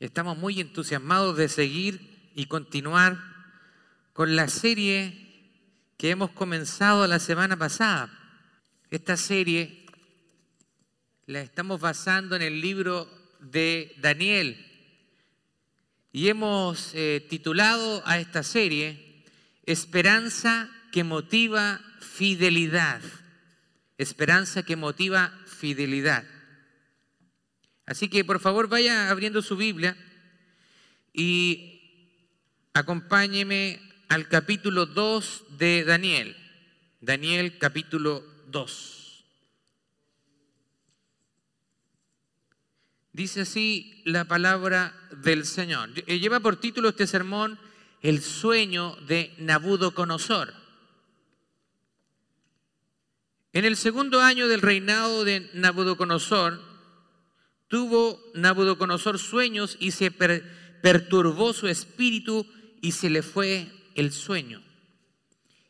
Estamos muy entusiasmados de seguir y continuar con la serie que hemos comenzado la semana pasada. Esta serie la estamos basando en el libro de Daniel y hemos eh, titulado a esta serie Esperanza que motiva fidelidad. Esperanza que motiva fidelidad. Así que por favor vaya abriendo su Biblia y acompáñeme al capítulo 2 de Daniel. Daniel capítulo 2. Dice así la palabra del Señor. Eh, lleva por título este sermón El sueño de Nabucodonosor. En el segundo año del reinado de Nabucodonosor, tuvo Nabucodonosor sueños y se perturbó su espíritu y se le fue el sueño.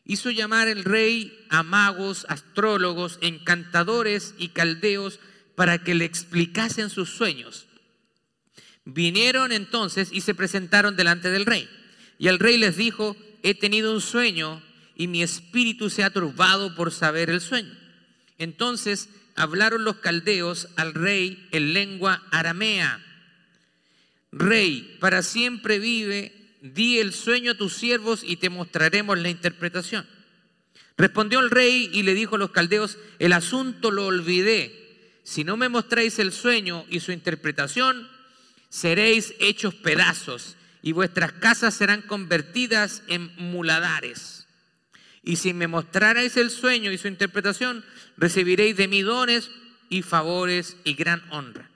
Hizo llamar el rey a magos, astrólogos, encantadores y caldeos para que le explicasen sus sueños. Vinieron entonces y se presentaron delante del rey. Y el rey les dijo, he tenido un sueño y mi espíritu se ha turbado por saber el sueño. Entonces hablaron los caldeos al rey en lengua aramea. Rey, para siempre vive, di el sueño a tus siervos y te mostraremos la interpretación. Respondió el rey y le dijo a los caldeos, el asunto lo olvidé. Si no me mostráis el sueño y su interpretación, seréis hechos pedazos y vuestras casas serán convertidas en muladares. Y si me mostrarais el sueño y su interpretación, recibiréis de mí dones y favores y gran honra.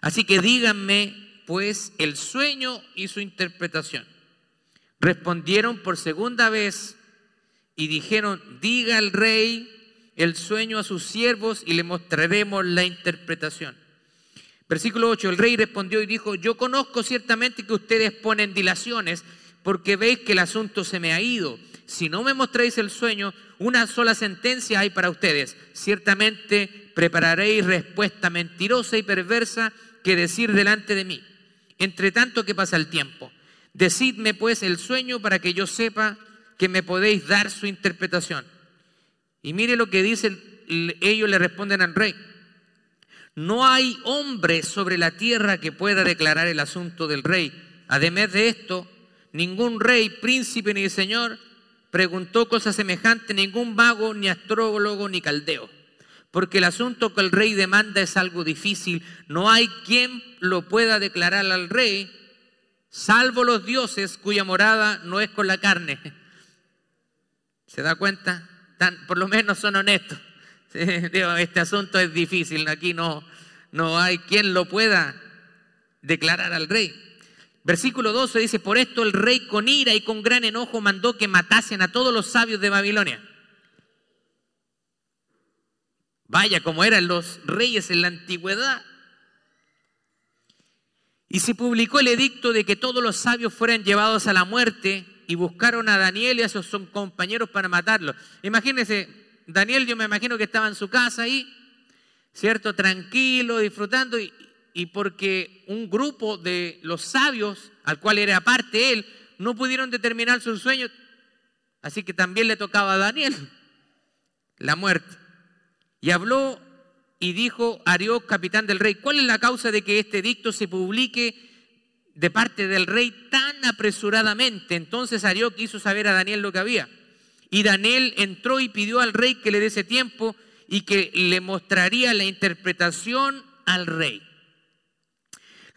Así que díganme, pues, el sueño y su interpretación. Respondieron por segunda vez y dijeron, diga al rey el sueño a sus siervos y le mostraremos la interpretación. Versículo 8, el rey respondió y dijo, yo conozco ciertamente que ustedes ponen dilaciones porque veis que el asunto se me ha ido si no me mostráis el sueño, una sola sentencia hay para ustedes. Ciertamente prepararéis respuesta mentirosa y perversa que decir delante de mí. Entre tanto que pasa el tiempo. Decidme pues el sueño para que yo sepa que me podéis dar su interpretación. Y mire lo que dice, ellos le responden al rey. No hay hombre sobre la tierra que pueda declarar el asunto del rey. Además de esto, ningún rey, príncipe ni señor preguntó cosa semejante ningún mago, ni astrólogo, ni caldeo. Porque el asunto que el rey demanda es algo difícil. No hay quien lo pueda declarar al rey, salvo los dioses cuya morada no es con la carne. ¿Se da cuenta? por lo menos son honestos. Este asunto es difícil. Aquí no, no hay quien lo pueda declarar al rey. Versículo 12 dice, por esto el rey con ira y con gran enojo mandó que matasen a todos los sabios de Babilonia. Vaya como eran los reyes en la antigüedad. Y se publicó el edicto de que todos los sabios fueran llevados a la muerte y buscaron a Daniel y a sus compañeros para matarlo. Imagínense, Daniel yo me imagino que estaba en su casa ahí, ¿cierto? Tranquilo, disfrutando y, y porque un grupo de los sabios, al cual era aparte él, no pudieron determinar sus sueños, así que también le tocaba a Daniel la muerte. Y habló y dijo Arioc, capitán del rey, ¿cuál es la causa de que este dicto se publique de parte del rey tan apresuradamente? Entonces Arioc quiso saber a Daniel lo que había. Y Daniel entró y pidió al rey que le diese tiempo y que le mostraría la interpretación al rey.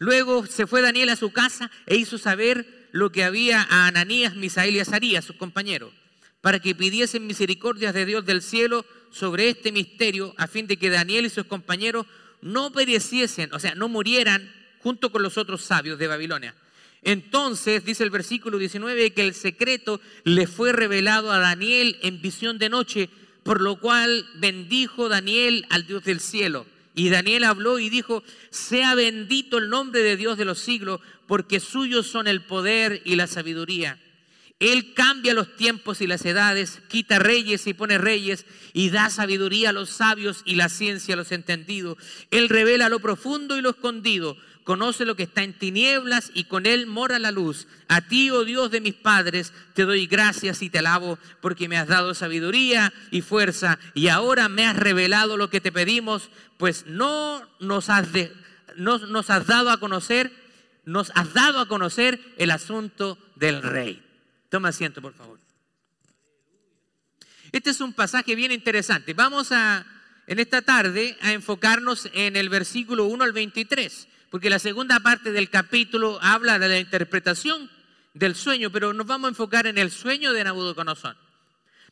Luego se fue Daniel a su casa e hizo saber lo que había a Ananías, Misael y Azarías, sus compañeros, para que pidiesen misericordias de Dios del cielo sobre este misterio, a fin de que Daniel y sus compañeros no pereciesen, o sea, no murieran junto con los otros sabios de Babilonia. Entonces, dice el versículo 19, que el secreto le fue revelado a Daniel en visión de noche, por lo cual bendijo Daniel al Dios del cielo. Y Daniel habló y dijo, sea bendito el nombre de Dios de los siglos, porque suyos son el poder y la sabiduría. Él cambia los tiempos y las edades, quita reyes y pone reyes, y da sabiduría a los sabios y la ciencia a los entendidos. Él revela lo profundo y lo escondido conoce lo que está en tinieblas y con él mora la luz. A ti, oh Dios de mis padres, te doy gracias y te alabo porque me has dado sabiduría y fuerza y ahora me has revelado lo que te pedimos, pues no nos has, nos has dado a conocer, nos has dado a conocer el asunto del rey. Toma asiento, por favor. Este es un pasaje bien interesante. Vamos a, en esta tarde, a enfocarnos en el versículo 1 al 23 porque la segunda parte del capítulo habla de la interpretación del sueño, pero nos vamos a enfocar en el sueño de Nabucodonosor.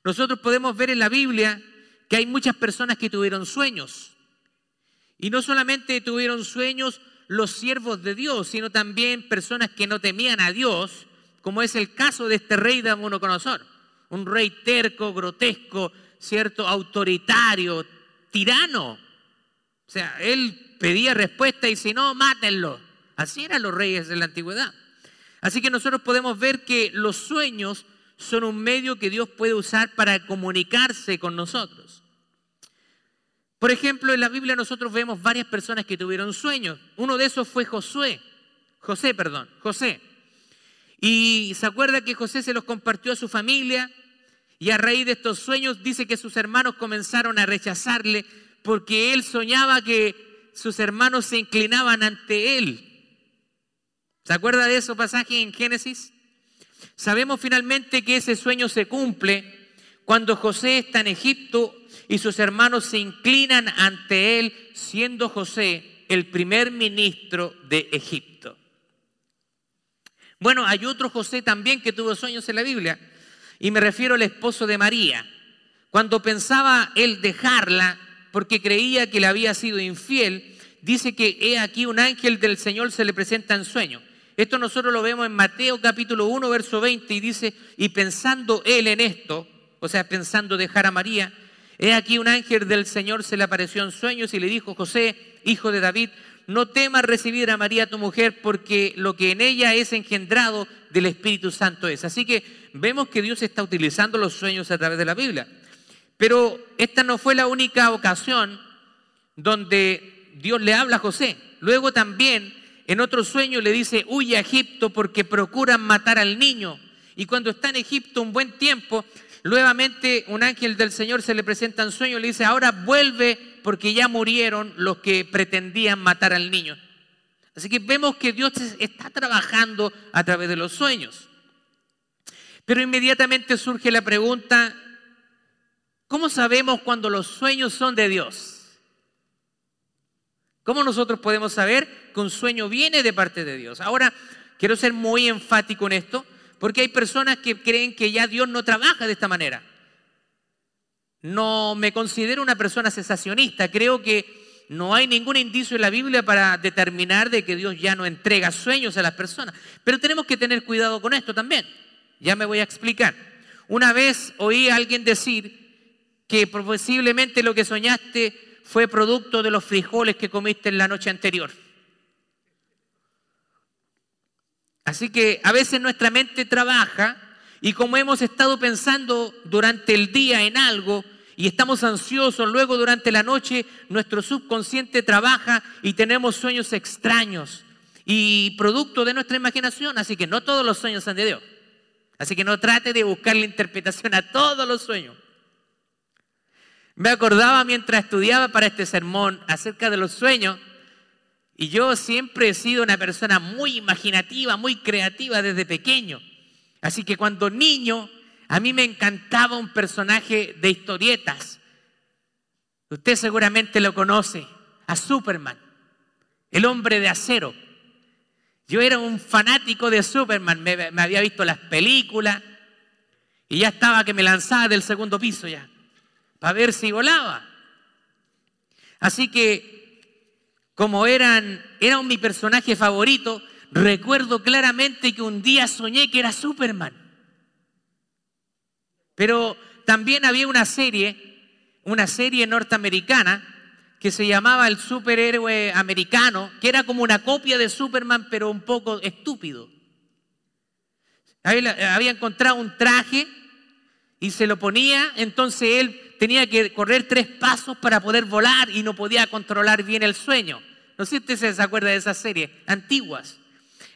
Nosotros podemos ver en la Biblia que hay muchas personas que tuvieron sueños. Y no solamente tuvieron sueños los siervos de Dios, sino también personas que no temían a Dios, como es el caso de este rey de Nabucodonosor, un rey terco, grotesco, cierto, autoritario, tirano. O sea, él pedía respuesta y si no, mátenlo. Así eran los reyes de la antigüedad. Así que nosotros podemos ver que los sueños son un medio que Dios puede usar para comunicarse con nosotros. Por ejemplo, en la Biblia nosotros vemos varias personas que tuvieron sueños. Uno de esos fue Josué, José, perdón, José. Y se acuerda que José se los compartió a su familia y a raíz de estos sueños dice que sus hermanos comenzaron a rechazarle porque él soñaba que sus hermanos se inclinaban ante él. ¿Se acuerda de ese pasaje en Génesis? Sabemos finalmente que ese sueño se cumple cuando José está en Egipto y sus hermanos se inclinan ante él, siendo José el primer ministro de Egipto. Bueno, hay otro José también que tuvo sueños en la Biblia, y me refiero al esposo de María. Cuando pensaba él dejarla, porque creía que le había sido infiel, dice que he aquí un ángel del Señor se le presenta en sueño. Esto nosotros lo vemos en Mateo capítulo 1, verso 20, y dice, y pensando él en esto, o sea, pensando dejar a María, he aquí un ángel del Señor se le apareció en sueños y le dijo, José, hijo de David, no temas recibir a María tu mujer, porque lo que en ella es engendrado del Espíritu Santo es. Así que vemos que Dios está utilizando los sueños a través de la Biblia. Pero esta no fue la única ocasión donde Dios le habla a José. Luego también en otro sueño le dice, huye a Egipto porque procuran matar al niño. Y cuando está en Egipto un buen tiempo, nuevamente un ángel del Señor se le presenta en sueño y le dice, ahora vuelve porque ya murieron los que pretendían matar al niño. Así que vemos que Dios está trabajando a través de los sueños. Pero inmediatamente surge la pregunta, ¿Cómo sabemos cuando los sueños son de Dios? ¿Cómo nosotros podemos saber que un sueño viene de parte de Dios? Ahora, quiero ser muy enfático en esto, porque hay personas que creen que ya Dios no trabaja de esta manera. No me considero una persona cesacionista, creo que no hay ningún indicio en la Biblia para determinar de que Dios ya no entrega sueños a las personas. Pero tenemos que tener cuidado con esto también. Ya me voy a explicar. Una vez oí a alguien decir que posiblemente lo que soñaste fue producto de los frijoles que comiste en la noche anterior. Así que a veces nuestra mente trabaja y como hemos estado pensando durante el día en algo y estamos ansiosos, luego durante la noche nuestro subconsciente trabaja y tenemos sueños extraños y producto de nuestra imaginación. Así que no todos los sueños son de Dios. Así que no trate de buscar la interpretación a todos los sueños. Me acordaba mientras estudiaba para este sermón acerca de los sueños y yo siempre he sido una persona muy imaginativa, muy creativa desde pequeño. Así que cuando niño a mí me encantaba un personaje de historietas. Usted seguramente lo conoce, a Superman, el hombre de acero. Yo era un fanático de Superman, me, había visto las películas y ya estaba que me lanzaba del segundo piso ya para ver si volaba. Así que, como eran, era mi personaje favorito, recuerdo claramente que un día soñé que era Superman. Pero también había una serie, una serie norteamericana, que se llamaba El Superhéroe Americano, que era como una copia de Superman, pero un poco estúpido. Había encontrado un traje y se lo ponía, entonces él tenía que correr tres pasos para poder volar y no podía controlar bien el sueño. No sé si usted se acuerda de esas series antiguas.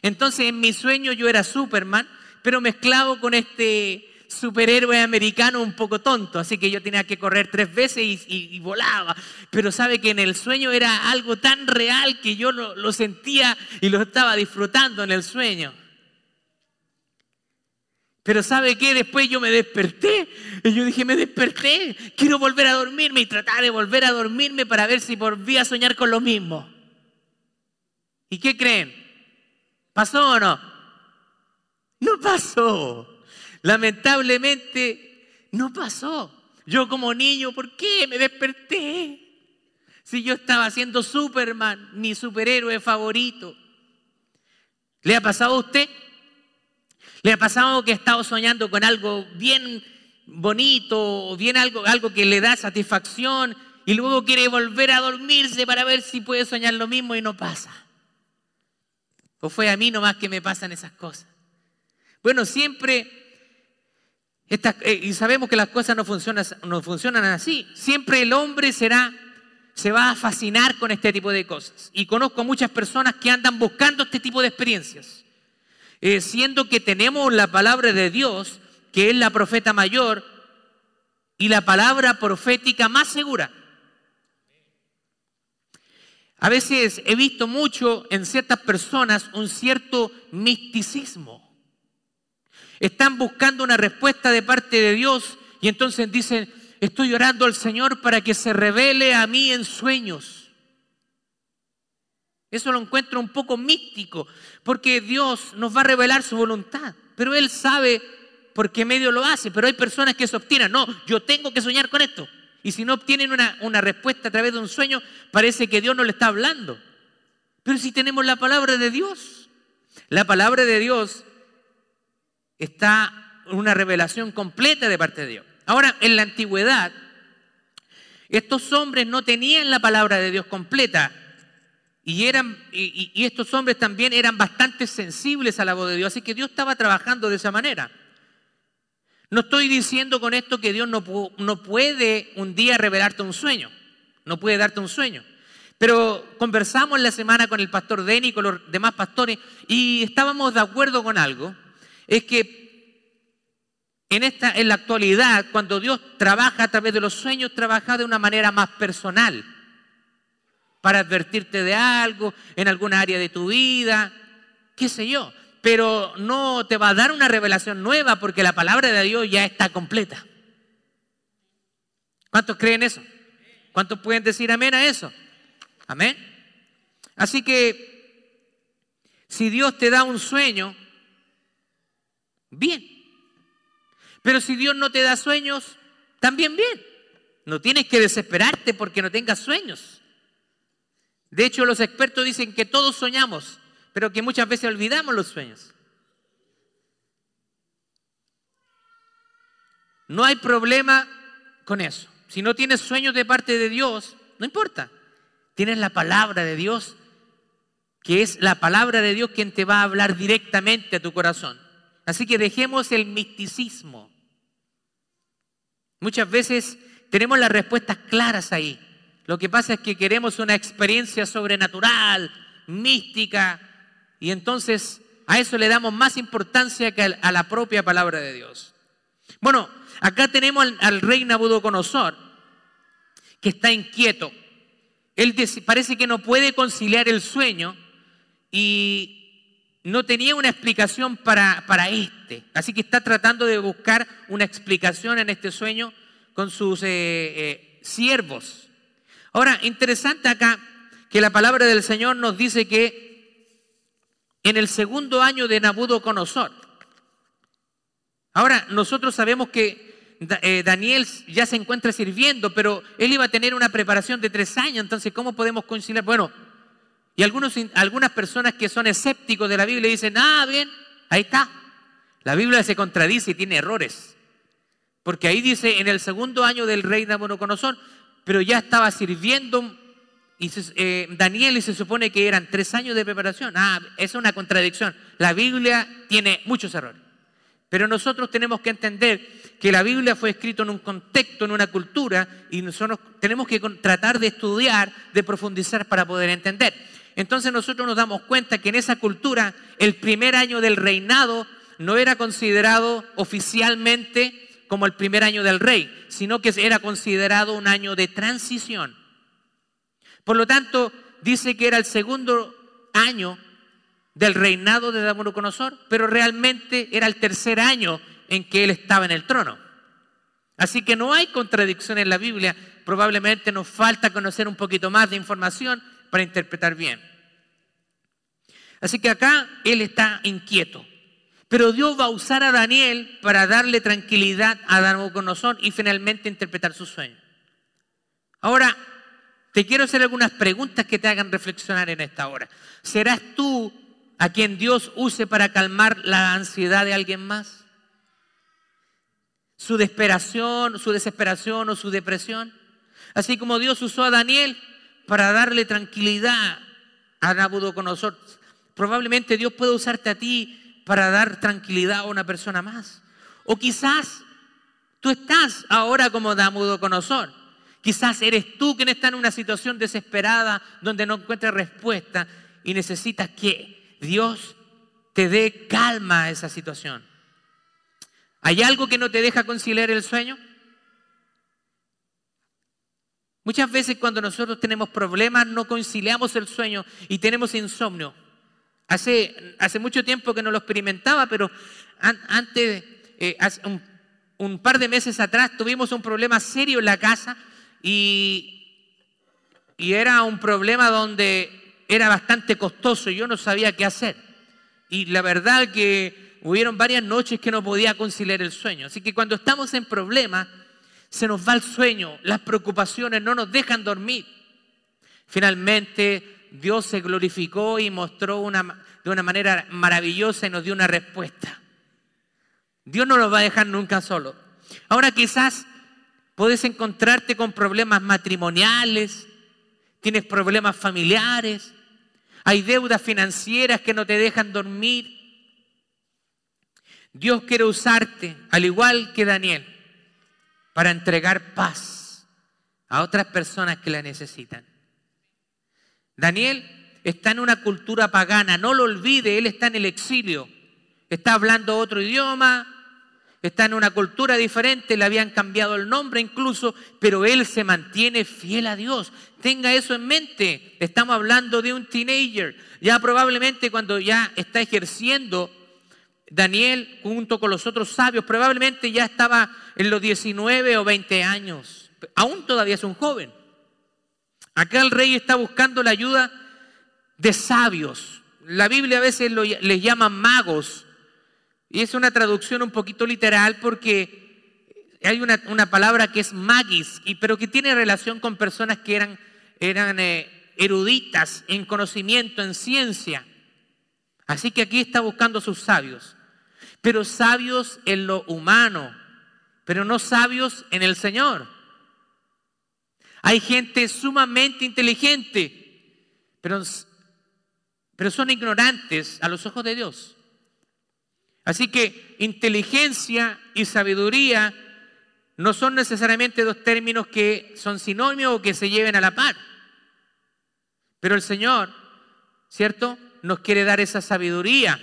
Entonces en mi sueño yo era Superman, pero mezclado con este superhéroe americano un poco tonto, así que yo tenía que correr tres veces y, volaba. Pero sabe que en el sueño era algo tan real que yo lo sentía y lo estaba disfrutando en el sueño. Pero ¿sabe qué? Después yo me desperté y yo dije, me desperté, quiero volver a dormirme y tratar de volver a dormirme para ver si volví a soñar con lo mismo. ¿Y qué creen? ¿Pasó o no? No pasó. Lamentablemente no pasó. Yo como niño, ¿por qué me desperté? Si yo estaba siendo Superman, mi superhéroe favorito. ¿Le ha pasado a usted? ¿Le ha pasado que ha estado soñando con algo bien bonito bien algo, algo que le da satisfacción y luego quiere volver a dormirse para ver si puede soñar lo mismo y no pasa? ¿O fue a mí nomás que me pasan esas cosas? Bueno, siempre, eh, y sabemos que las cosas no funcionan, no funcionan así, siempre el hombre será, se va a fascinar con este tipo de cosas. Y conozco muchas personas que andan buscando este tipo de experiencias. Eh, siendo que tenemos la palabra de Dios, que es la profeta mayor, y la palabra profética más segura. A veces he visto mucho en ciertas personas un cierto misticismo. Están buscando una respuesta de parte de Dios y entonces dicen, estoy orando al Señor para que se revele a mí en sueños. Eso lo encuentro un poco místico, porque Dios nos va a revelar su voluntad, pero Él sabe por qué medio lo hace, pero hay personas que se obstinan, no, yo tengo que soñar con esto. Y si no obtienen una, una respuesta a través de un sueño, parece que Dios no le está hablando. Pero si tenemos la palabra de Dios, la palabra de Dios está una revelación completa de parte de Dios. Ahora, en la antigüedad, estos hombres no tenían la palabra de Dios completa. Y, eran, y, estos hombres también eran bastante sensibles a la voz de Dios, así que Dios estaba trabajando de esa manera. No estoy diciendo con esto que Dios no, no puede un día revelarte un sueño, no puede darte un sueño. Pero conversamos la semana con el pastor Denny y con los demás pastores y estábamos de acuerdo con algo, es que en, esta, en la actualidad, cuando Dios trabaja a través de los sueños, trabaja de una manera más personal para advertirte de algo en alguna área de tu vida, qué sé yo. Pero no te va a dar una revelación nueva porque la palabra de Dios ya está completa. ¿Cuántos creen eso? ¿Cuántos pueden decir amén a eso? Amén. Así que si Dios te da un sueño, bien. Pero si Dios no te da sueños, también bien. No tienes que desesperarte porque no tengas sueños. De hecho, los expertos dicen que todos soñamos, pero que muchas veces olvidamos los sueños. No hay problema con eso. Si no tienes sueños de parte de Dios, no importa. Tienes la palabra de Dios, que es la palabra de Dios quien te va a hablar directamente a tu corazón. Así que dejemos el misticismo. Muchas veces tenemos las respuestas claras ahí. Lo que pasa es que queremos una experiencia sobrenatural, mística, y entonces a eso le damos más importancia que a la propia palabra de Dios. Bueno, acá tenemos al, rey Nabucodonosor, que está inquieto. Él parece que no puede conciliar el sueño y no tenía una explicación para, para este. Así que está tratando de buscar una explicación en este sueño con sus eh, eh, siervos. Ahora, interesante acá que la palabra del Señor nos dice que en el segundo año de Nabucodonosor, ahora nosotros sabemos que eh, Daniel ya se encuentra sirviendo, pero él iba a tener una preparación de tres años, entonces ¿cómo podemos conciliar? Bueno, y algunos, algunas personas que son escépticos de la Biblia dicen, ah, bien, ahí está. La Biblia se contradice y tiene errores. Porque ahí dice, en el segundo año del rey Nabucodonosor, pero ya estaba sirviendo y eh, Daniel y se supone que eran tres años de preparación. Ah, es una contradicción. La Biblia tiene muchos errores. Pero nosotros tenemos que entender que la Biblia fue escrita en un contexto, en una cultura, y nosotros tenemos que tratar de estudiar, de profundizar para poder entender. entonces nosotros nos damos cuenta que en esa cultura el primer año del reinado no era considerado oficialmente como el primer año del rey, sino que era considerado un año de transición. Por lo tanto, dice que era el segundo año del reinado de Nabucodonosor, pero realmente era el tercer año en que él estaba en el trono. Así que no hay contradicción en la Biblia, probablemente nos falta conocer un poquito más de información para interpretar bien. Así que acá él está inquieto. Pero Dios va a usar a Daniel para darle tranquilidad a Nabucodonosor y finalmente interpretar su sueño. Ahora, te quiero hacer algunas preguntas que te hagan reflexionar en esta hora. ¿Serás tú a quien Dios use para calmar la ansiedad de alguien más? ¿Su desesperación, su desesperación o su depresión? Así como Dios usó a Daniel para darle tranquilidad a Nabucodonosor. Probablemente Dios puede usarte a ti para dar tranquilidad a una persona más. O quizás tú estás ahora como Nabucodonosor Quizás eres tú quien está en una situación desesperada donde no encuentras respuesta y necesitas que Dios te dé calma a esa situación. ¿Hay algo que no te deja conciliar el sueño? Muchas veces cuando nosotros tenemos problemas no conciliamos el sueño y tenemos insomnio. Hace, mucho tiempo que no lo experimentaba, pero antes, eh, un, par de meses atrás, tuvimos un problema serio en la casa y, era un problema donde era bastante costoso y yo no sabía qué hacer. Y la verdad que hubieron varias noches que no podía conciliar el sueño. Así que cuando estamos en problemas, se nos va el sueño, las preocupaciones no nos dejan dormir. Finalmente, Dios se glorificó y mostró una, de una manera maravillosa y nos dio una respuesta. Dios no nos va a dejar nunca solo. Ahora quizás Puedes encontrarte con problemas matrimoniales, tienes problemas familiares, hay deudas financieras que no te dejan dormir. Dios quiere usarte, al igual que Daniel, para entregar paz a otras personas que la necesitan. Daniel está en una cultura pagana, no lo olvide, él está en el exilio, está hablando otro idioma, está en una cultura diferente, le habían cambiado el nombre incluso, pero él se mantiene fiel a Dios. Tenga eso en mente. Estamos hablando de un teenager. Ya probablemente cuando ya está ejerciendo Daniel junto con los otros sabios, probablemente ya estaba en los 19 o 20 años. Aún todavía es un joven. Acá el rey está buscando la ayuda de sabios. La Biblia a veces les llama magos y es una traducción un poquito literal porque hay una, palabra que es magis, y, pero que tiene relación con personas que eran, eh, eruditas en conocimiento, en ciencia. Así que aquí está buscando sus sabios, pero sabios en lo humano, pero no sabios en el Señor. Hay gente sumamente inteligente, pero, pero son ignorantes a los ojos de Dios. Así que inteligencia y sabiduría no son necesariamente dos términos que son sinónimos o que se lleven a la par. Pero el Señor, ¿cierto? Nos quiere dar esa sabiduría.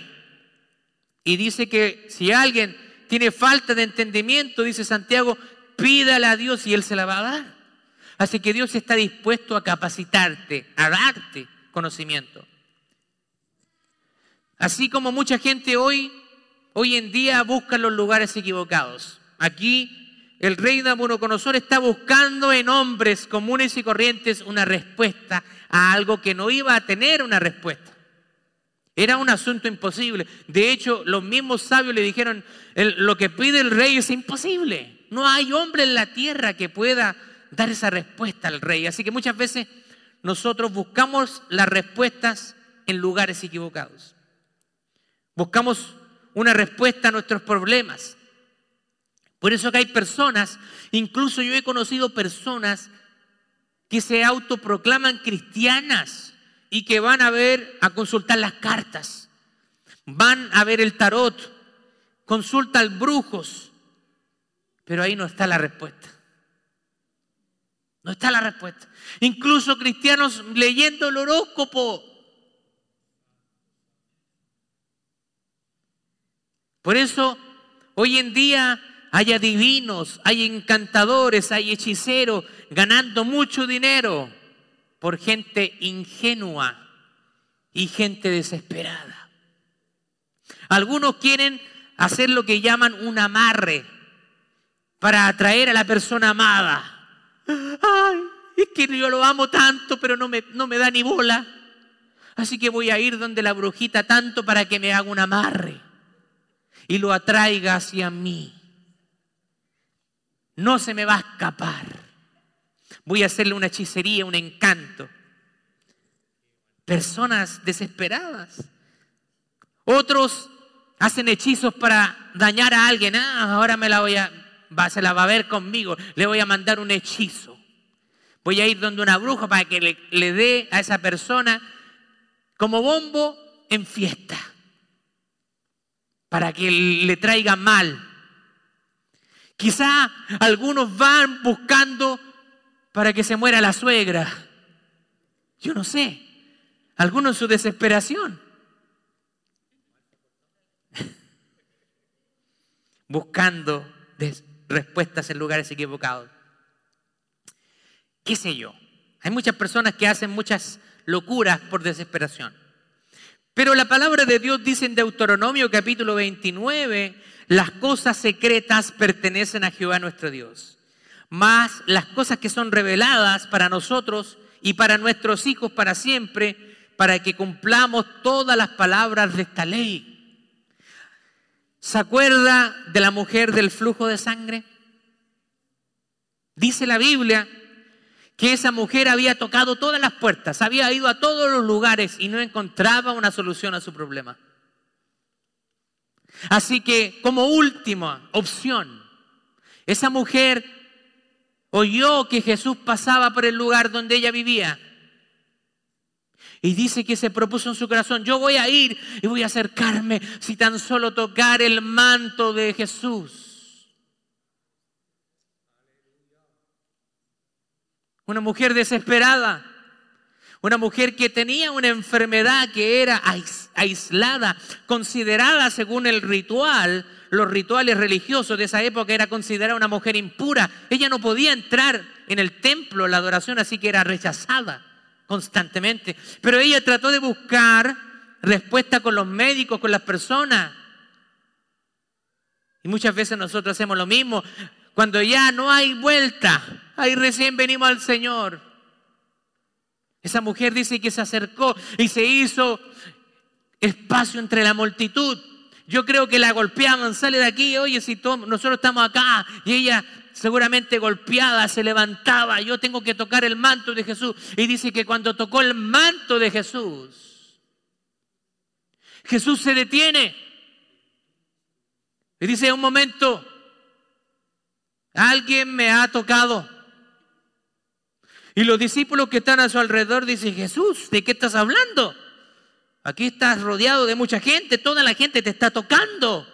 Y dice que si alguien tiene falta de entendimiento, dice Santiago, pídale a Dios y Él se la va a dar. Así que Dios está dispuesto a capacitarte, a darte conocimiento. Así como mucha gente hoy hoy en día buscan los lugares equivocados. Aquí el rey Nabucodonosor está buscando en hombres comunes y corrientes una respuesta a algo que no iba a tener una respuesta. Era un asunto imposible. De hecho, los mismos sabios le dijeron, lo que pide el rey es imposible. No hay hombre en la tierra que pueda dar esa respuesta al rey. Así que muchas veces nosotros buscamos las respuestas en lugares equivocados. Buscamos una respuesta a nuestros problemas. Por eso que hay personas, incluso yo he conocido personas que se autoproclaman cristianas y que van a ver, a consultar las cartas, van a ver el tarot, consultan brujos, pero ahí no está la respuesta. No está la respuesta. Incluso cristianos leyendo el horóscopo. Por eso, hoy en día hay adivinos, hay encantadores, hay hechiceros ganando mucho dinero por gente ingenua y gente desesperada. Algunos quieren hacer lo que llaman un amarre para atraer a la persona amada. Ay, es que yo lo amo tanto, pero no me, no me da ni bola. Así que voy a ir donde la brujita tanto para que me haga un amarre y lo atraiga hacia mí. No se me va a escapar. Voy a hacerle una hechicería, un encanto. Personas desesperadas. Otros hacen hechizos para dañar a alguien. Ah, ahora me la voy a, va, se la va a ver conmigo. Le voy a mandar un hechizo. Voy a ir donde una bruja para que le, le dé a esa persona como bombo en fiesta. Para que le traiga mal. Quizá algunos van buscando para que se muera la suegra. Yo no sé. Algunos en su desesperación. Buscando respuestas en lugares equivocados. ¿Qué sé yo? Hay muchas personas que hacen muchas locuras por desesperación. Pero la palabra de Dios dice en Deuteronomio capítulo 29 las cosas secretas pertenecen a Jehová nuestro Dios. Más las cosas que son reveladas para nosotros y para nuestros hijos para siempre, para que cumplamos todas las palabras de esta ley. ¿Se acuerda de la mujer del flujo de sangre? Dice la Biblia que esa mujer había tocado todas las puertas, había ido a todos los lugares y no encontraba una solución a su problema. Así que como última opción, esa mujer oyó que Jesús pasaba por el lugar donde ella vivía. Y dice que se propuso en su corazón, yo voy a ir y voy a acercarme si tan solo tocar el manto de Jesús. Una mujer desesperada una mujer que tenía una enfermedad que era aislada, considerada según el ritual, los rituales religiosos de esa época, era considerada una mujer impura. Ella no podía entrar en el templo, la adoración, así que era rechazada constantemente. Pero ella trató de buscar respuesta con los médicos, con las personas. Y muchas veces nosotros hacemos lo mismo. Cuando ya no hay vuelta, ahí recién venimos al Señor. Esa mujer dice que se acercó y se hizo espacio entre la multitud. Yo creo que la golpeaban, sale de aquí, oye, si nosotros estamos acá y ella seguramente golpeada se levantaba, yo tengo que tocar el manto de Jesús. Y dice que cuando tocó el manto de Jesús, Jesús se detiene. Y dice, un momento, alguien me ha tocado. Y los discípulos que están a su alrededor dicen, Jesús, ¿de qué estás hablando? Aquí estás rodeado de mucha gente, toda la gente te está tocando.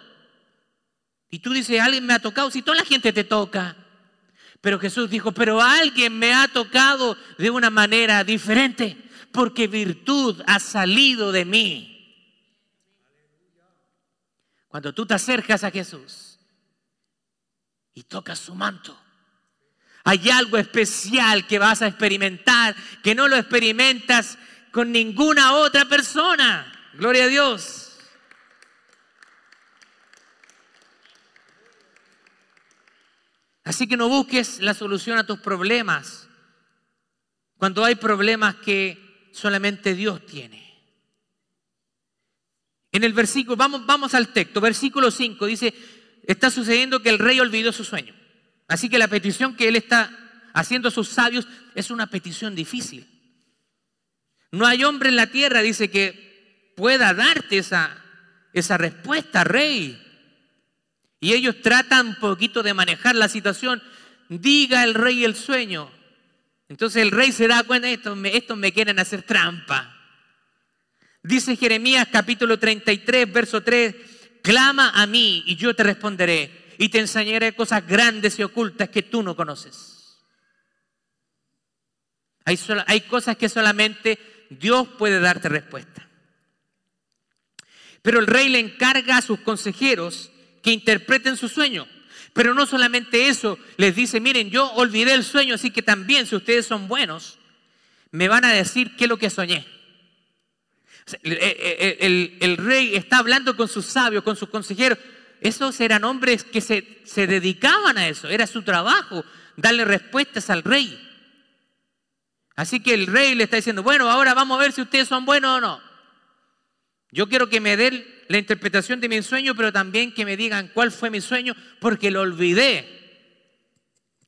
Y tú dices, alguien me ha tocado, si toda la gente te toca. Pero Jesús dijo, pero alguien me ha tocado de una manera diferente, porque virtud ha salido de mí. Cuando tú te acercas a Jesús y tocas su manto, hay algo especial que vas a experimentar, que no lo experimentas con ninguna otra persona. Gloria a Dios. Así que no busques la solución a tus problemas cuando hay problemas que solamente Dios tiene. En el versículo, vamos, vamos al texto, versículo 5 dice, está sucediendo que el rey olvidó su sueño. Así que la petición que él está haciendo a sus sabios es una petición difícil. No hay hombre en la tierra, dice, que pueda darte esa, esa respuesta, rey. Y ellos tratan un poquito de manejar la situación. Diga el rey el sueño. Entonces el rey se da cuenta, estos me, estos me quieren hacer trampa. Dice Jeremías capítulo 33, verso 3, clama a mí y yo te responderé y te enseñaré cosas grandes y ocultas que tú no conoces. Hay, hay cosas que solamente Dios puede darte respuesta. Pero el rey le encarga a sus consejeros que interpreten su sueño. Pero no solamente eso, les dice, miren, yo olvidé el sueño, así que también si ustedes son buenos, me van a decir qué es lo que soñé. El, rey está hablando con sus sabios, con sus consejeros. Esos eran hombres que se, se dedicaban a eso, era su trabajo, darle respuestas al rey. Así que el rey le está diciendo, bueno, ahora vamos a ver si ustedes son buenos o no. Yo quiero que me den la interpretación de mi sueño, pero también que me digan cuál fue mi sueño, porque lo olvidé.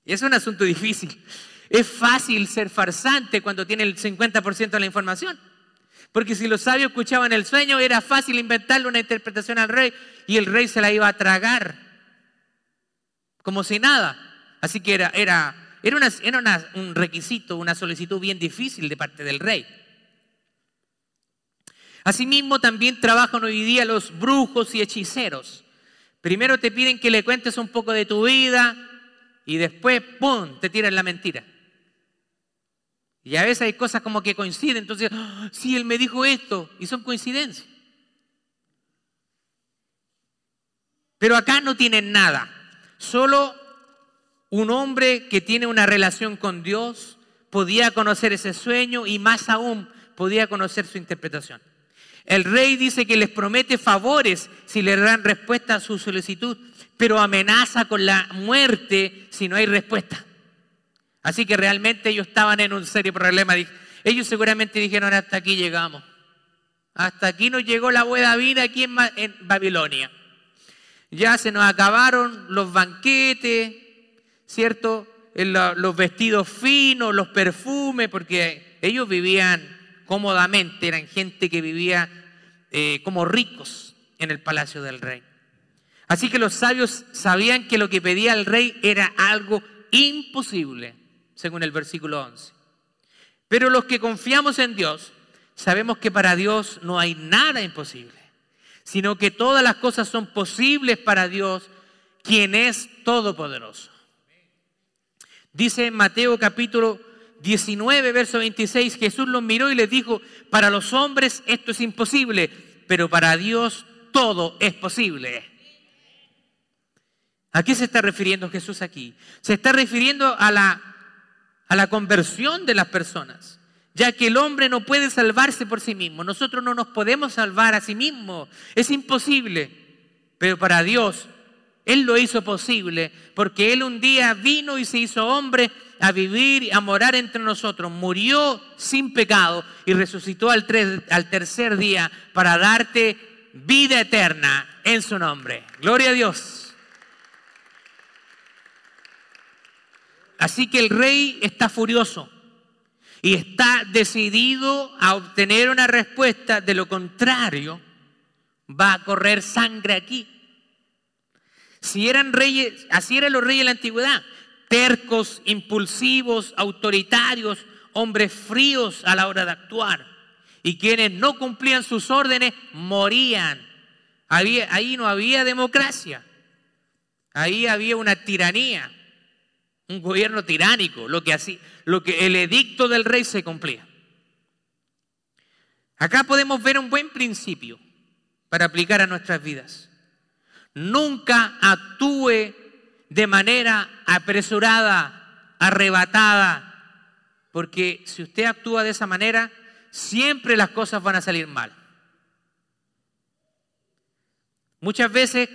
Es un asunto difícil. Es fácil ser farsante cuando tiene el 50% de la información. Porque si los sabios escuchaban el sueño, era fácil inventarle una interpretación al rey y el rey se la iba a tragar como si nada. Así que era, era, era, un requisito, una solicitud bien difícil de parte del rey. Asimismo, también trabajan hoy día los brujos y hechiceros. Primero te piden que le cuentes un poco de tu vida y después, ¡pum!, te tiran la mentira. Y a veces hay cosas como que coinciden, entonces, ¡ah! sí, él me dijo esto, y son coincidencias. Pero acá no tienen nada, solo un hombre que tiene una relación con Dios podía conocer ese sueño y más aún podía conocer su interpretación. El rey dice que les promete favores si le dan respuesta a su solicitud, pero amenaza con la muerte si no hay respuesta. Así que realmente ellos estaban en un serio problema. Ellos seguramente dijeron, hasta aquí llegamos. Hasta aquí nos llegó la buena vida aquí en, Babilonia. Ya se nos acabaron los banquetes, ¿cierto? los vestidos finos, los perfumes, porque ellos vivían cómodamente, eran gente que vivía eh, como ricos en el palacio del rey. Así que los sabios sabían que lo que pedía el rey era algo imposible según el versículo 11. Pero los que confiamos en Dios, sabemos que para Dios no hay nada imposible, sino que todas las cosas son posibles para Dios, quien es todopoderoso. Dice en Mateo capítulo 19, verso 26, Jesús los miró y les dijo, para los hombres esto es imposible, pero para Dios todo es posible. ¿A qué se está refiriendo Jesús aquí? Se está refiriendo a la a la conversión de las personas, ya que el hombre no puede salvarse por sí mismo. Nosotros no nos podemos salvar a sí mismos, es imposible. Pero para Dios, Él lo hizo posible, porque Él un día vino y se hizo hombre a vivir, y a morar entre nosotros, murió sin pecado y resucitó al, al tercer día para darte vida eterna en su nombre. Gloria a Dios. Así que el rey está furioso y está decidido a obtener una respuesta, de lo contrario va a correr sangre aquí. Si eran reyes, así eran los reyes de la antigüedad, tercos, impulsivos, autoritarios, hombres fríos a la hora de actuar. Y quienes no cumplían sus órdenes morían. ahí no había democracia, ahí había una tiranía un gobierno tiránico, lo que, así, lo que el edicto del rey se cumplía. Acá podemos ver un buen principio para aplicar a nuestras vidas. Nunca actúe de manera apresurada, arrebatada, porque si usted actúa de esa manera, siempre las cosas van a salir mal. Muchas veces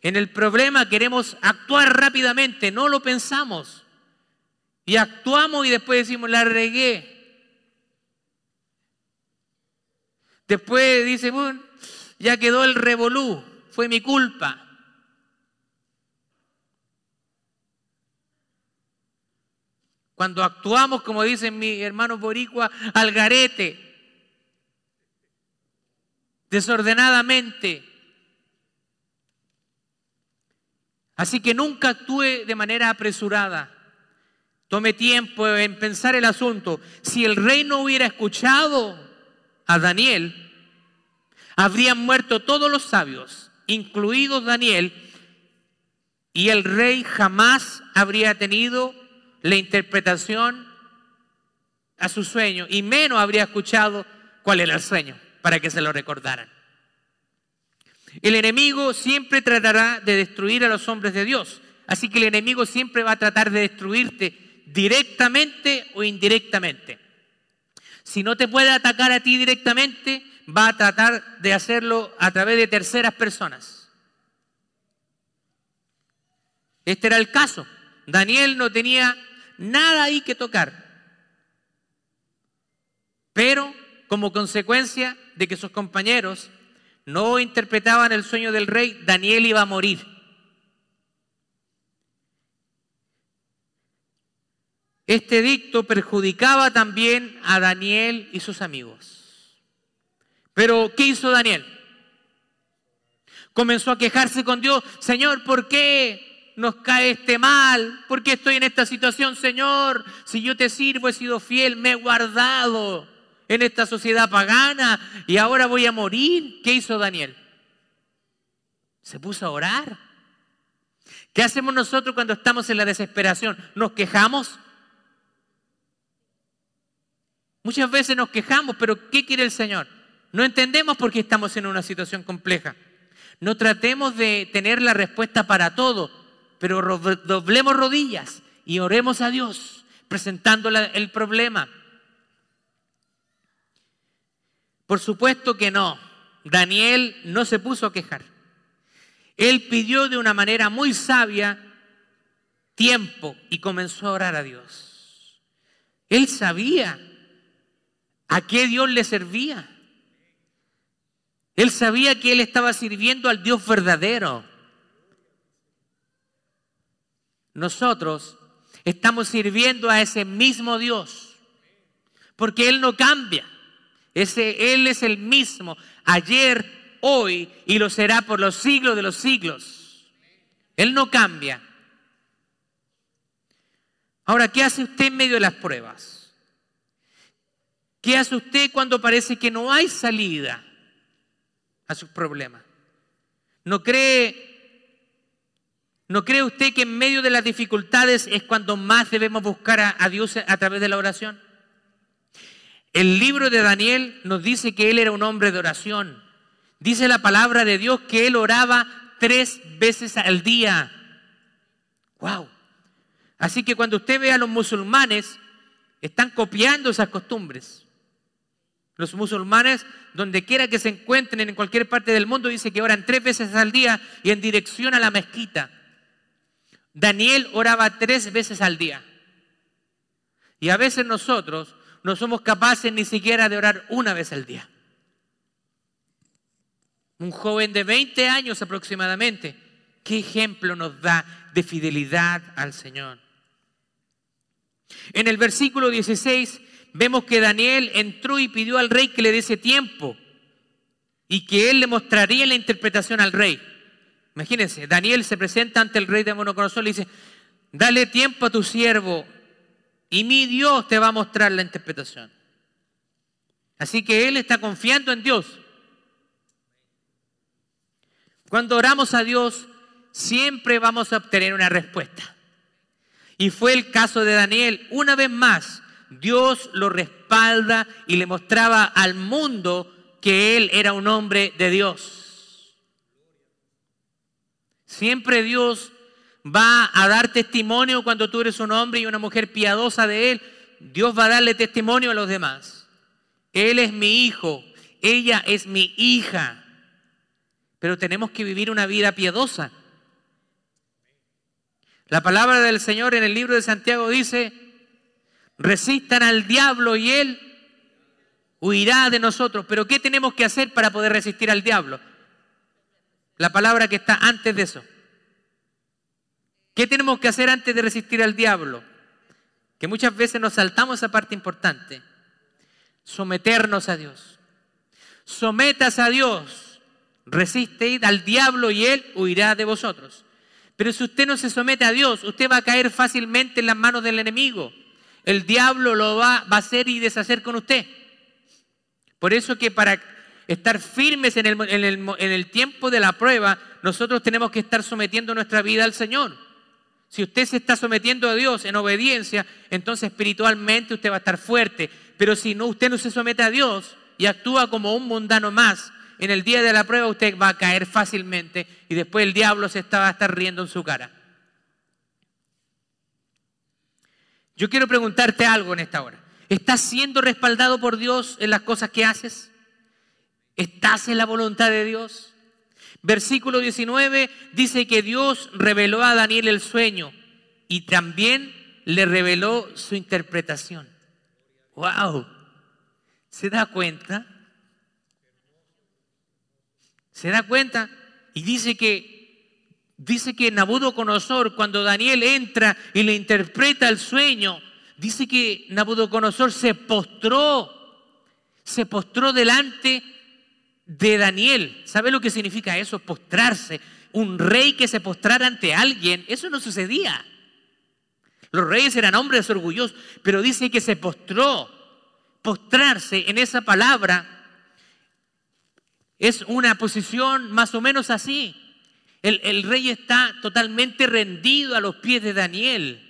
en el problema queremos actuar rápidamente, no lo pensamos. Y actuamos y después decimos, la regué. Después dice, ya quedó el revolú, fue mi culpa. Cuando actuamos, como dicen mis hermanos boricua, al garete, desordenadamente, Así que nunca actúe de manera apresurada. Tome tiempo en pensar el asunto. Si el rey no hubiera escuchado a Daniel, habrían muerto todos los sabios, incluidos Daniel, y el rey jamás habría tenido la interpretación a su sueño, y menos habría escuchado cuál era el sueño para que se lo recordaran. El enemigo siempre tratará de destruir a los hombres de Dios. Así que el enemigo siempre va a tratar de destruirte directamente o indirectamente. Si no te puede atacar a ti directamente, va a tratar de hacerlo a través de terceras personas. Este era el caso. Daniel no tenía nada ahí que tocar. Pero como consecuencia de que sus compañeros no interpretaban el sueño del rey, Daniel iba a morir. Este dicto perjudicaba también a Daniel y sus amigos. Pero, ¿qué hizo Daniel? Comenzó a quejarse con Dios, Señor, ¿por qué nos cae este mal? ¿Por qué estoy en esta situación, Señor? Si yo te sirvo, he sido fiel, me he guardado en esta sociedad pagana y ahora voy a morir. ¿Qué hizo Daniel? Se puso a orar. ¿Qué hacemos nosotros cuando estamos en la desesperación? ¿Nos quejamos? Muchas veces nos quejamos, pero ¿qué quiere el Señor? No entendemos por qué estamos en una situación compleja. No tratemos de tener la respuesta para todo, pero doblemos rodillas y oremos a Dios presentando el problema. Por supuesto que no. Daniel no se puso a quejar. Él pidió de una manera muy sabia tiempo y comenzó a orar a Dios. Él sabía a qué Dios le servía. Él sabía que él estaba sirviendo al Dios verdadero. Nosotros estamos sirviendo a ese mismo Dios, porque Él no cambia. Ese, Él es el mismo ayer, hoy y lo será por los siglos de los siglos. Él no cambia. Ahora, ¿qué hace usted en medio de las pruebas? ¿Qué hace usted cuando parece que no hay salida a sus problemas? ¿No cree, ¿No cree usted que en medio de las dificultades es cuando más debemos buscar a, Dios a través de la oración? El libro de Daniel nos dice que él era un hombre de oración. Dice la palabra de Dios que él oraba tres veces al día. ¡Wow! Así que cuando usted ve a los musulmanes, están copiando esas costumbres. Los musulmanes, donde quiera que se encuentren en cualquier parte del mundo, dice que oran tres veces al día y en dirección a la mezquita. Daniel oraba tres veces al día. Y a veces nosotros no somos capaces ni siquiera de orar una vez al día. Un joven de 20 años aproximadamente, ¿qué ejemplo nos da de fidelidad al Señor? En el versículo 16 vemos que Daniel entró y pidió al rey que le diese tiempo y que él le mostraría la interpretación al rey. Imagínense, Daniel se presenta ante el rey de Monoconosor y le dice, dale tiempo a tu siervo y mi Dios te va a mostrar la interpretación. Así que Él está confiando en Dios. Cuando oramos a Dios, siempre vamos a obtener una respuesta. Y fue el caso de Daniel. Una vez más, Dios lo respalda y le mostraba al mundo que él era un hombre de Dios. Siempre Dios va a dar testimonio cuando tú eres un hombre y una mujer piadosa de Él. Dios va a darle testimonio a los demás. Él es mi hijo, ella es mi hija. Pero tenemos que vivir una vida piadosa. La palabra del Señor en el libro de Santiago dice, resistan al diablo y él huirá de nosotros. Pero ¿qué tenemos que hacer para poder resistir al diablo? La palabra que está antes de eso. ¿Qué tenemos que hacer antes de resistir al diablo? Que muchas veces nos saltamos esa parte importante. Someternos a Dios. Sometas a Dios. Resiste al diablo y él huirá de vosotros. Pero si usted no se somete a Dios, usted va a caer fácilmente en las manos del enemigo. El diablo lo va, a hacer y deshacer con usted. Por eso que para estar firmes en el, en el tiempo de la prueba, nosotros tenemos que estar sometiendo nuestra vida al Señor. Si usted se está sometiendo a Dios en obediencia, entonces espiritualmente usted va a estar fuerte. Pero si no, usted no se somete a Dios y actúa como un mundano más, en el día de la prueba usted va a caer fácilmente y después el diablo se va a estar riendo en su cara. Yo quiero preguntarte algo en esta hora. ¿Estás siendo respaldado por Dios en las cosas que haces? ¿Estás en la voluntad de Dios? Versículo 19 dice que Dios reveló a Daniel el sueño y también le reveló su interpretación. ¡Wow! ¿Se da cuenta? ¿Se da cuenta? Y dice que dice que Nabucodonosor cuando Daniel entra y le interpreta el sueño, dice que Nabucodonosor se postró, se postró delante de Daniel. ¿Sabe lo que significa eso? Postrarse. Un rey que se postrara ante alguien, eso no sucedía. Los reyes eran hombres orgullosos, pero dice que se postró. Postrarse en esa palabra es una posición más o menos así. El, rey está totalmente rendido a los pies de Daniel.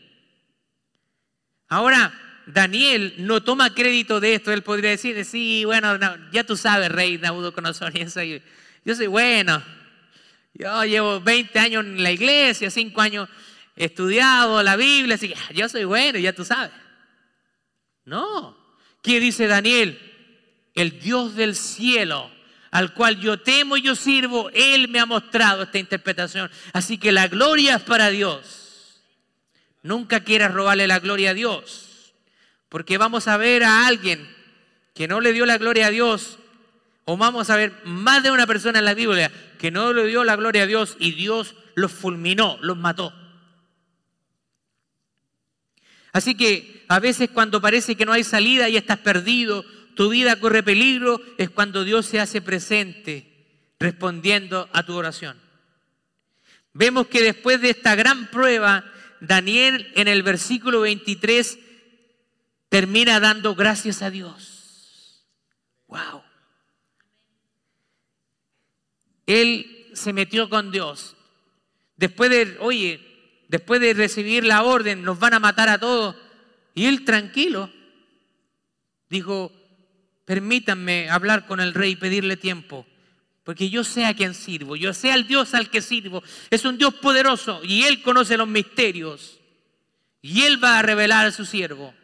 Ahora, Daniel no toma crédito de esto. Él podría decir, sí, bueno, ya tú sabes, rey Nabucodonosor, yo soy, yo soy bueno. Yo llevo 20 años en la iglesia, 5 años estudiado la Biblia, así que ah, yo soy bueno, ya tú sabes. No. ¿Qué dice Daniel? El Dios del cielo al cual yo temo y yo sirvo, Él me ha mostrado esta interpretación. Así que la gloria es para Dios. Nunca quieras robarle la gloria a Dios, porque vamos a ver a alguien que no le dio la gloria a Dios, o vamos a ver más de una persona en la Biblia que no le dio la gloria a Dios y Dios los fulminó, los mató. Así que a veces cuando parece que no hay salida y estás perdido, tu vida corre peligro, es cuando Dios se hace presente respondiendo a tu oración. Vemos que después de esta gran prueba, Daniel en el versículo 23 termina dando gracias a Dios. Wow. Él se metió con Dios. Después de, oye, después de recibir la orden, nos van a matar a todos. Y él tranquilo dijo, permítanme hablar con el rey y pedirle tiempo. Porque yo sé a quién sirvo, yo sé al Dios al que sirvo. Es un Dios poderoso y Él conoce los misterios. Y Él va a revelar a su siervo.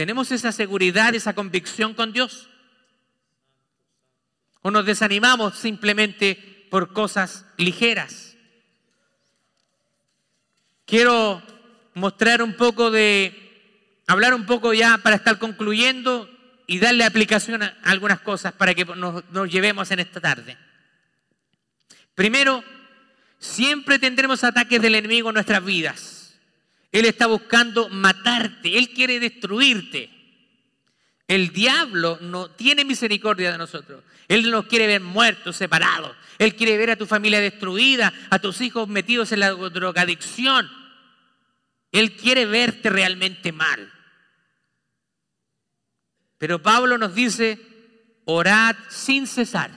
¿Tenemos esa seguridad, esa convicción con Dios? ¿O nos desanimamos simplemente por cosas ligeras? Quiero mostrar un poco de, hablar un poco ya para estar concluyendo y darle aplicación a algunas cosas para que nos, llevemos en esta tarde. Primero, siempre tendremos ataques del enemigo en nuestras vidas. Él está buscando matarte, Él quiere destruirte. El diablo no tiene misericordia de nosotros. Él nos quiere ver muertos, separados. Él quiere ver a tu familia destruida, a tus hijos metidos en la drogadicción. Él quiere verte realmente mal. Pero Pablo nos dice, orad sin cesar.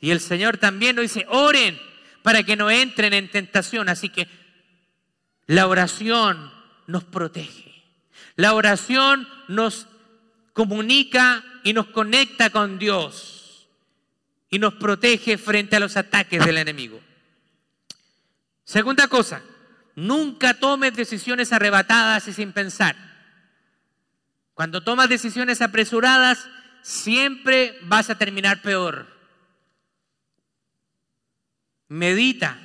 Y el Señor también nos dice, oren para que no entren en tentación. Así que la oración nos protege. La oración nos comunica y nos conecta con Dios y nos protege frente a los ataques del enemigo. Segunda cosa, nunca tomes decisiones arrebatadas y sin pensar. Cuando tomas decisiones apresuradas, siempre vas a terminar peor. Medita,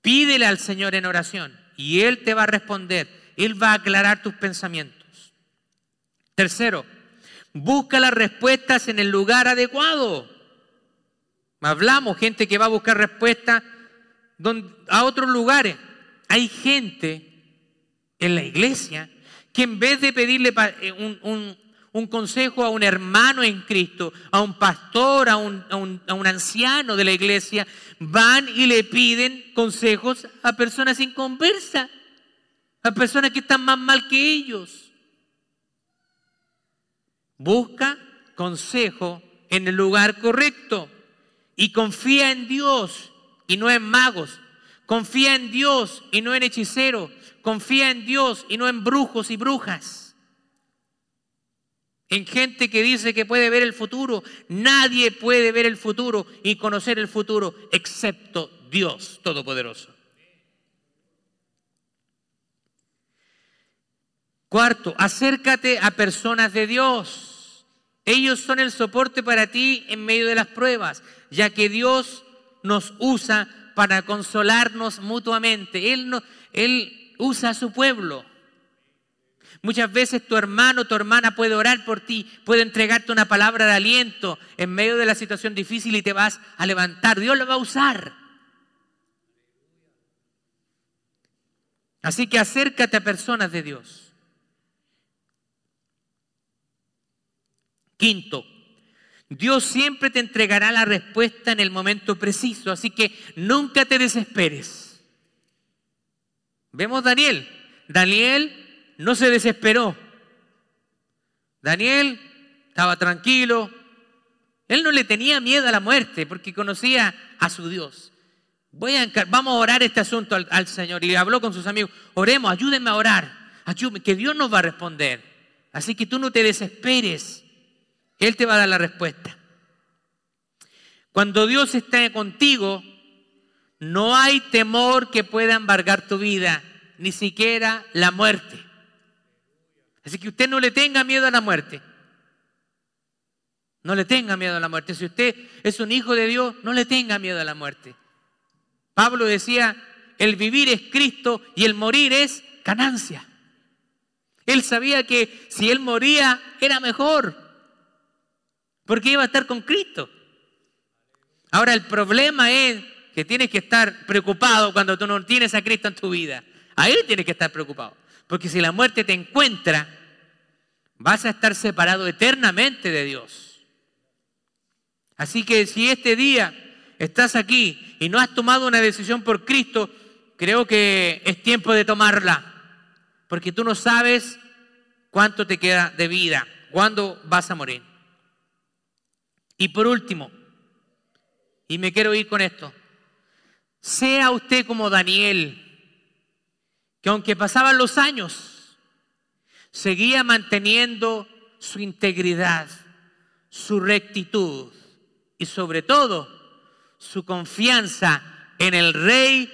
pídele al Señor en oración y Él te va a responder, Él va a aclarar tus pensamientos. Tercero, busca las respuestas en el lugar adecuado. Hablamos, gente que va a buscar respuestas a otros lugares. Hay gente en la iglesia que en vez de pedirle eh, un, consejo a un hermano en Cristo, a un pastor, a un, a un, anciano de la iglesia, van y le piden consejos a personas sin conversa, a personas que están más mal que ellos. Busca consejo en el lugar correcto y confía en Dios y no en magos. Confía en Dios y no en hechiceros. Confía en Dios y no en brujos y brujas. En gente que dice que puede ver el futuro. Nadie puede ver el futuro y conocer el futuro excepto Dios Todopoderoso. Cuarto, acércate a personas de Dios. Ellos son el soporte para ti en medio de las pruebas, ya que Dios nos usa para consolarnos mutuamente. Él, él usa a su pueblo. Muchas veces tu hermano, tu hermana puede orar por ti, puede entregarte una palabra de aliento en medio de la situación difícil y te vas a levantar. Dios lo va a usar. Así que acércate a personas de Dios. Quinto, Dios siempre te entregará la respuesta en el momento preciso, así que nunca te desesperes. Vemos Daniel. Daniel no se desesperó. Daniel estaba tranquilo. Él no le tenía miedo a la muerte porque conocía a su Dios. Voy a vamos a orar este asunto al, Señor. Y habló con sus amigos, oremos, ayúdenme a orar. Ayúdenme, que Dios nos va a responder. Así que tú no te desesperes. Él te va a dar la respuesta. Cuando Dios esté contigo, no hay temor que pueda embargar tu vida, ni siquiera la muerte. Así que usted no le tenga miedo a la muerte. No le tenga miedo a la muerte. Si usted es un hijo de Dios, no le tenga miedo a la muerte. Pablo decía, el vivir es Cristo y el morir es ganancia. Él sabía que si él moría era mejor, porque iba a estar con Cristo. Ahora el problema es que tienes que estar preocupado cuando tú no tienes a Cristo en tu vida. Ahí tienes que estar preocupado. Porque si la muerte te encuentra, vas a estar separado eternamente de Dios. Así que si este día estás aquí y no has tomado una decisión por Cristo, creo que es tiempo de tomarla. Porque tú no sabes cuánto te queda de vida, cuándo vas a morir. Y por último, y me quiero ir con esto, sea usted como Daniel, que aunque pasaban los años, seguía manteniendo su integridad, su rectitud y sobre todo su confianza en el Rey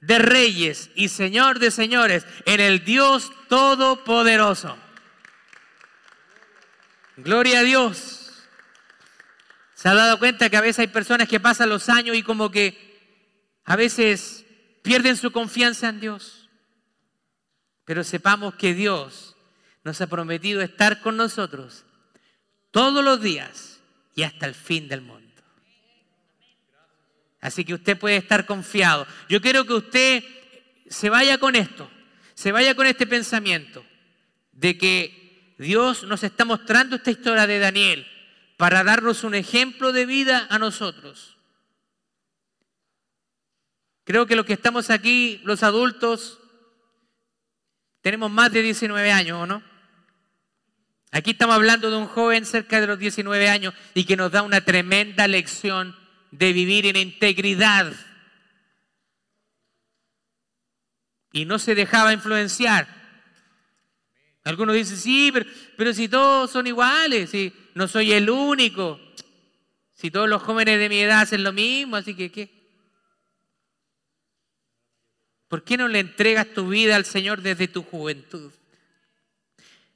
de Reyes y Señor de Señores, en el Dios Todopoderoso. Gloria a Dios. Se ha dado cuenta que a veces hay personas que pasan los años y como que a veces pierden su confianza en Dios. Pero sepamos que Dios nos ha prometido estar con nosotros todos los días y hasta el fin del mundo. Así que usted puede estar confiado. Yo quiero que usted se vaya con esto, se vaya con este pensamiento de que Dios nos está mostrando esta historia de Daniel para darnos un ejemplo de vida a nosotros. Creo que los que estamos aquí, los adultos, tenemos más de 19 años, ¿o no? Aquí estamos hablando de un joven cerca de los 19 años y que nos da una tremenda lección de vivir en integridad. Y no se dejaba influenciar. Algunos dicen, sí, pero, si todos son iguales, si no soy el único, si todos los jóvenes de mi edad hacen lo mismo, así que ¿qué? ¿Por qué no le entregas tu vida al Señor desde tu juventud?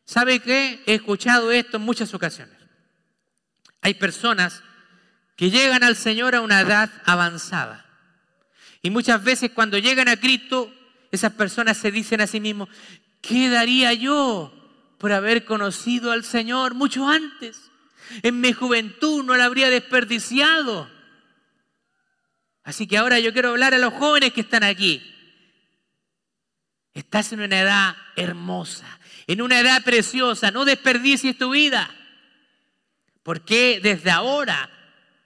¿Sabe qué? He escuchado esto en muchas ocasiones. Hay personas que llegan al Señor a una edad avanzada. Y muchas veces cuando llegan a Cristo, esas personas se dicen a sí mismos, ¿qué daría yo por haber conocido al Señor mucho antes? En mi juventud no la habría desperdiciado. Así que ahora yo quiero hablar a los jóvenes que están aquí. Estás en una edad hermosa, en una edad preciosa. No desperdicies tu vida. Porque desde ahora,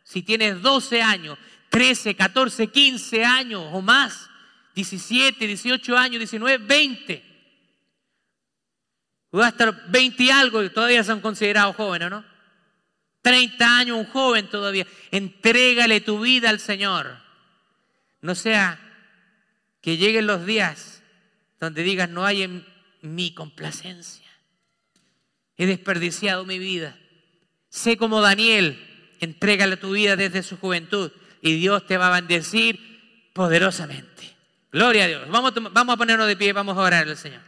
si tienes 12 años, 13, 14, 15 años o más, 17, 18 años, 19, 20, o hasta 20 y algo, que todavía son considerados jóvenes, ¿no? 30 años, un joven todavía. Entrégale tu vida al Señor. No sea que lleguen los días donde digas, no hay mi complacencia. he desperdiciado mi vida. Sé como Daniel, entrégale tu vida desde su juventud y Dios te va a bendecir poderosamente. Gloria a Dios. Vamos, vamos a ponernos de pie, vamos a orar al Señor.